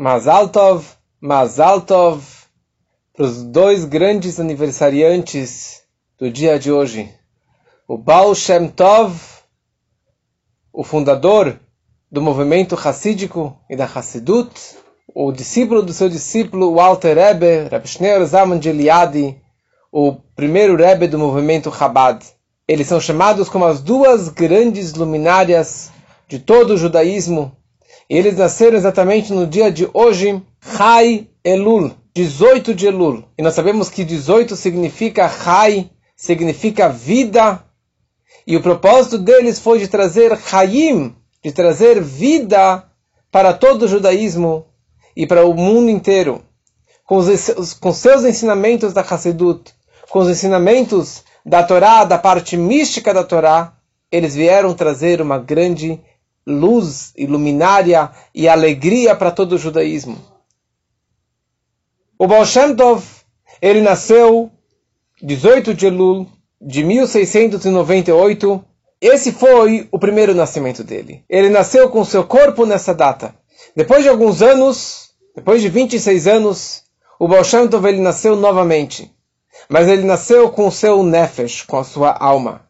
Mazal Tov, Mazal Tov, para os dois grandes aniversariantes do dia de hoje. O Baal Shem Tov, o fundador do movimento Hassídico e da Hassidut, o discípulo do seu discípulo, o Alter Rebbe, Reb Shneur Zalman de Eliade, o primeiro Rebbe do movimento Chabad. Eles são chamados como as duas grandes luminárias de todo o judaísmo. E eles nasceram exatamente no dia de hoje, Chai Elul, 18 de Elul. E nós sabemos que 18 significa Chai, significa vida. E o propósito deles foi de trazer Chaim, de trazer vida para todo o judaísmo e para o mundo inteiro. Com, os, com seus ensinamentos da Hassedut, com os ensinamentos da Torá, da parte mística da Torá, eles vieram trazer uma grande luz iluminária e alegria para todo o judaísmo. O Baal Shem Tov, ele nasceu 18 de Elul de 1698. Esse foi o primeiro nascimento dele. Ele nasceu com seu corpo nessa data. Depois de alguns anos, depois de 26 anos, o Baal Shem Tov ele nasceu novamente. Mas ele nasceu com o seu nefesh, com a sua alma.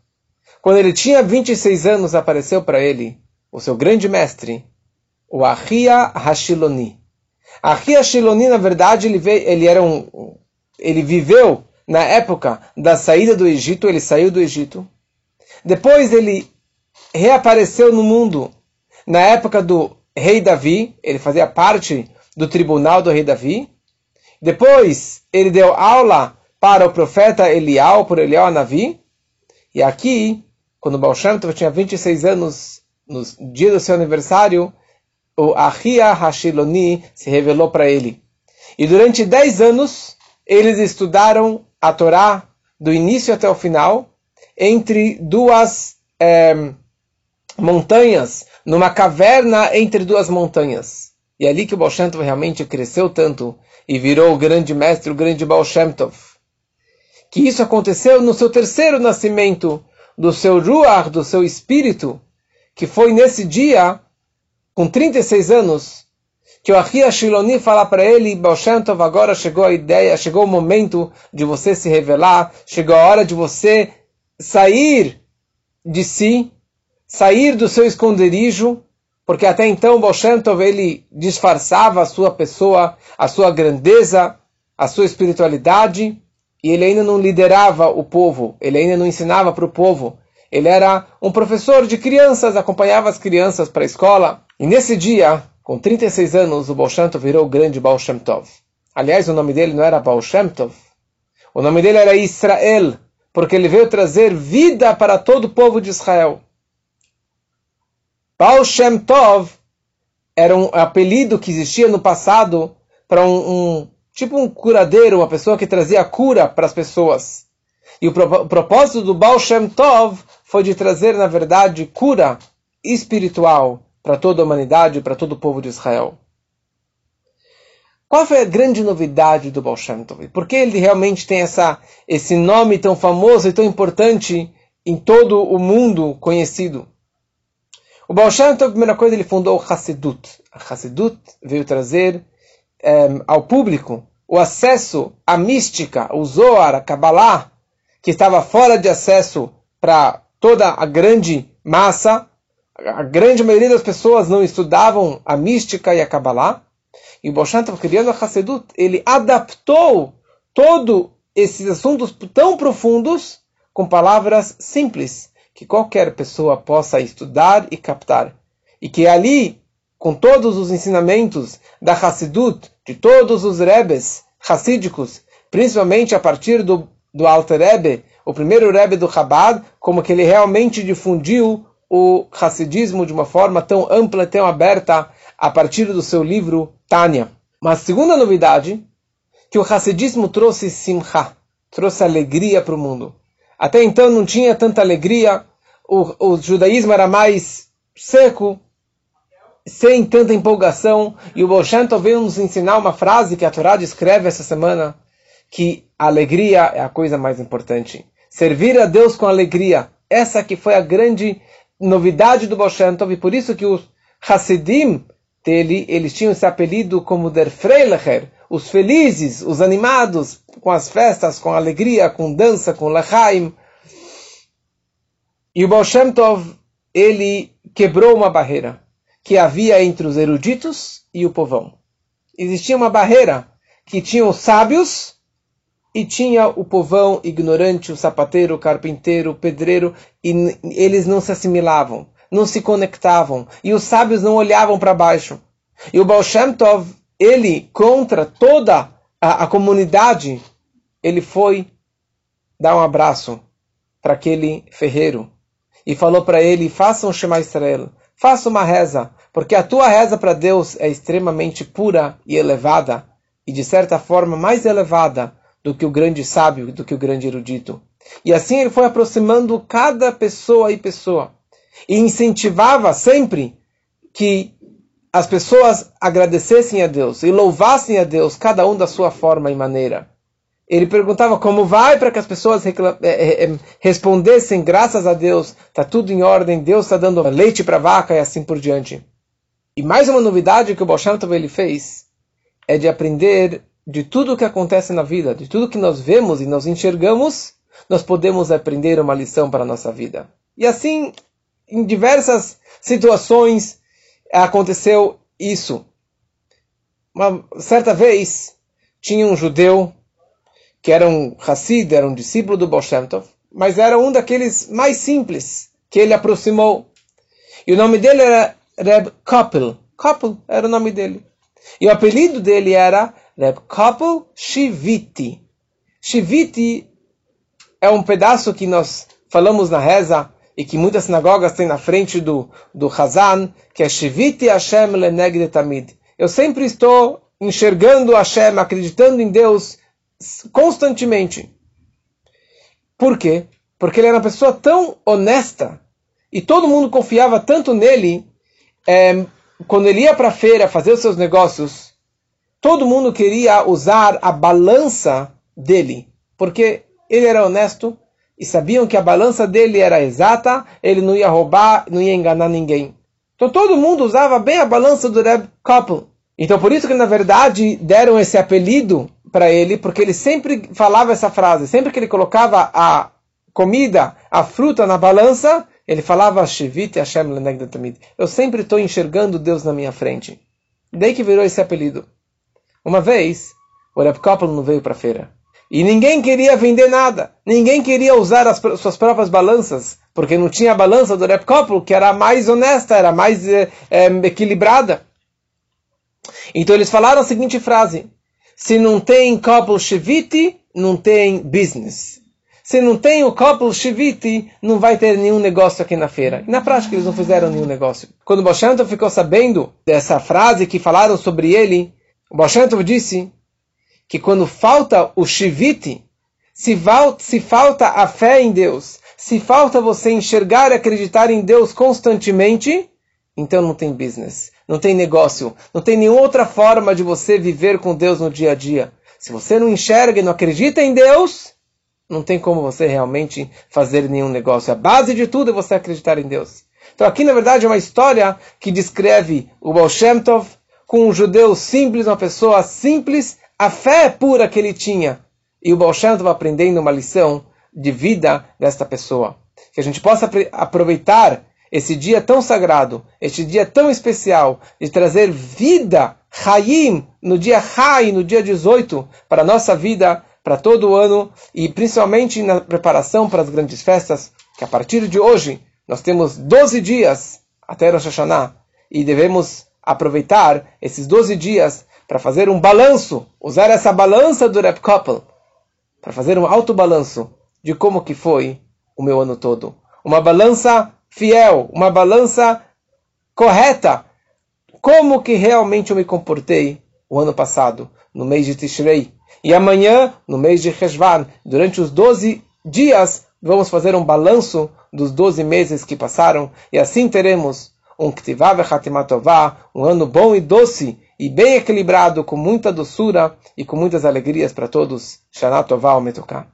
Quando ele tinha 26 anos, apareceu para ele o seu grande mestre, o Ahia Hashiloni. Ahia Hashiloni, na verdade, ele, veio, ele, era um, ele viveu na época da saída do Egito, ele saiu do Egito. Depois ele reapareceu no mundo na época do rei Davi, ele fazia parte do tribunal do rei Davi. Depois ele deu aula para o profeta Elial, por Elial Navi. E aqui, quando Baal Shem tinha 26 anos, no dia do seu aniversário, o Ahia Hashiloni se revelou para ele. E durante 10 anos, eles estudaram a Torá do início até o final, entre duas é, montanhas, numa caverna entre duas montanhas. E é ali que o Baal Shem Tov realmente cresceu tanto e virou o grande mestre, o grande Baal Shem Tov que isso aconteceu no seu terceiro nascimento do seu Ruach, do seu espírito, que foi nesse dia, com 36 anos, que o Ahia Shiloni fala para ele, Baal agora chegou a ideia, chegou o momento de você se revelar, chegou a hora de você sair de si, sair do seu esconderijo, porque até então Baal ele disfarçava a sua pessoa, a sua grandeza, a sua espiritualidade, e ele ainda não liderava o povo, ele ainda não ensinava para o povo. Ele era um professor de crianças, acompanhava as crianças para a escola. E nesse dia, com 36 anos, o Baal Shem Tov virou o grande Baal Shem Tov. Aliás, o nome dele não era Baal Shem Tov. O nome dele era Israel, porque ele veio trazer vida para todo o povo de Israel. Baal Shem Tov era um apelido que existia no passado para um, um tipo um curadeiro, uma pessoa que trazia cura para as pessoas. E o, pro, o propósito do Baal Shem Tov foi de trazer, na verdade, cura espiritual para toda a humanidade, para todo o povo de Israel. Qual foi a grande novidade do Baal Shem Tov? Por que ele realmente tem essa, esse nome tão famoso e tão importante em todo o mundo conhecido? O Baal Shem Tov, a primeira coisa, ele fundou o Hassidut. A Hassidut veio trazer um, ao público o acesso à mística, o Zohar, a Kabbalah, que estava fora de acesso para toda a grande massa, a grande maioria das pessoas não estudavam a mística e a Kabbalah, e o Boshan estava criando a Hassedut, ele adaptou todos esses assuntos tão profundos com palavras simples, que qualquer pessoa possa estudar e captar. E que ali com todos os ensinamentos da Hassidut, de todos os Rebes hassídicos, principalmente a partir do, do Alter Rebbe, o primeiro Rebbe do Chabad, como que ele realmente difundiu o Hassidismo de uma forma tão ampla, tão aberta, a partir do seu livro Tânia. Mas a segunda novidade, que o Hassidismo trouxe simcha, trouxe alegria para o mundo. Até então não tinha tanta alegria, o, o judaísmo era mais seco, sem tanta empolgação. E o Bolshanto veio nos ensinar uma frase que a Torá descreve essa semana, que a alegria é a coisa mais importante. Servir a Deus com alegria. Essa que foi a grande novidade do Bolshanto, e por isso que os Hasidim dele, eles tinham esse apelido como Der Freilecher, os felizes, os animados, com as festas, com alegria, com dança, com Lechaim. E o Baal Shem Tov, ele quebrou uma barreira que havia entre os eruditos e o povão. Existia uma barreira que tinha os sábios e tinha o povão ignorante, o sapateiro, o carpinteiro, o pedreiro, e eles não se assimilavam, não se conectavam, e os sábios não olhavam para baixo. E o Baal Shem Tov, ele, contra toda a, a comunidade, ele foi dar um abraço para aquele ferreiro e falou para ele: faça um Shema Israel, faça uma reza, porque a tua reza para Deus é extremamente pura e elevada, e de certa forma mais elevada do que o grande sábio, do que o grande erudito. E assim ele foi aproximando cada pessoa e pessoa, e incentivava sempre que as pessoas agradecessem a Deus e louvassem a Deus, cada um da sua forma e maneira. Ele perguntava como vai para que as pessoas é, é, é, respondessem, graças a Deus, está tudo em ordem, Deus está dando leite para a vaca e assim por diante. E mais uma novidade que o Baal ele fez é de aprender de tudo o que acontece na vida, de tudo que nós vemos e nós enxergamos, nós podemos aprender uma lição para a nossa vida. E assim, em diversas situações, aconteceu isso. Uma certa vez, tinha um judeu que era um Hassid, era um discípulo do Baal Tov, mas era um daqueles mais simples que ele aproximou. E o nome dele era Reb Koppel. Koppel era o nome dele. E o apelido dele era Reb Koppel Shiviti. Shiviti é um pedaço que nós falamos na reza e que muitas sinagogas têm na frente do, do Hazan, que é Shiviti Hashem Lenegde Tamid. Eu sempre estou enxergando Hashem, acreditando em Deus constantemente. Por quê? Porque ele era uma pessoa tão honesta e todo mundo confiava tanto nele. É, quando ele ia para a feira fazer os seus negócios, todo mundo queria usar a balança dele, porque ele era honesto e sabiam que a balança dele era exata, ele não ia roubar, não ia enganar ninguém. Então todo mundo usava bem a balança do Reb Koppel. Então por isso que na verdade deram esse apelido para ele, porque ele sempre falava essa frase, sempre que ele colocava a comida, a fruta na balança, ele falava Shivit Hashem Lenegdatamid. Eu sempre estou enxergando Deus na minha frente. Daí que virou esse apelido. Uma vez, o Reb não veio para a feira. E ninguém queria vender nada. Ninguém queria usar as suas próprias balanças. Porque não tinha a balança do Reb Koppel, que era mais honesta, era mais é, é, equilibrada. Então eles falaram a seguinte frase. Se não tem couple shiviti, não tem business. Se não tem o couple shiviti, não vai ter nenhum negócio aqui na feira. E na prática eles não fizeram nenhum negócio. Quando Boshanto ficou sabendo dessa frase que falaram sobre ele, o Boshanto disse que quando falta o shiviti, se, se falta a fé em Deus, se falta você enxergar e acreditar em Deus constantemente, então não tem business não tem negócio, não tem nenhuma outra forma de você viver com Deus no dia a dia. Se você não enxerga e não acredita em Deus, não tem como você realmente fazer nenhum negócio. A base de tudo é você acreditar em Deus. Então aqui, na verdade, é uma história que descreve o Baal Shem Tov com um judeu simples, uma pessoa simples, a fé pura que ele tinha. E o Baal Tov aprendendo uma lição de vida desta pessoa. Que a gente possa aproveitar esse dia tão sagrado, este dia tão especial, de trazer vida, Hayim, no dia Hai, no dia 18, para a nossa vida, para todo o ano, e principalmente na preparação para as grandes festas, que a partir de hoje nós temos 12 dias até Rosh Hashanah, e devemos aproveitar esses 12 dias para fazer um balanço, usar essa balança do Rep Koppel, para fazer um alto balanço de como que foi o meu ano todo. Uma balança fiel, uma balança correta. Como que realmente eu me comportei o ano passado, no mês de Tishrei. E amanhã, no mês de Heshvan, durante os 12 dias, vamos fazer um balanço dos 12 meses que passaram. E assim teremos um Ktivav Hatimatová, um ano bom e doce, e bem equilibrado, com muita doçura e com muitas alegrias para todos. Shana Tová Metuká.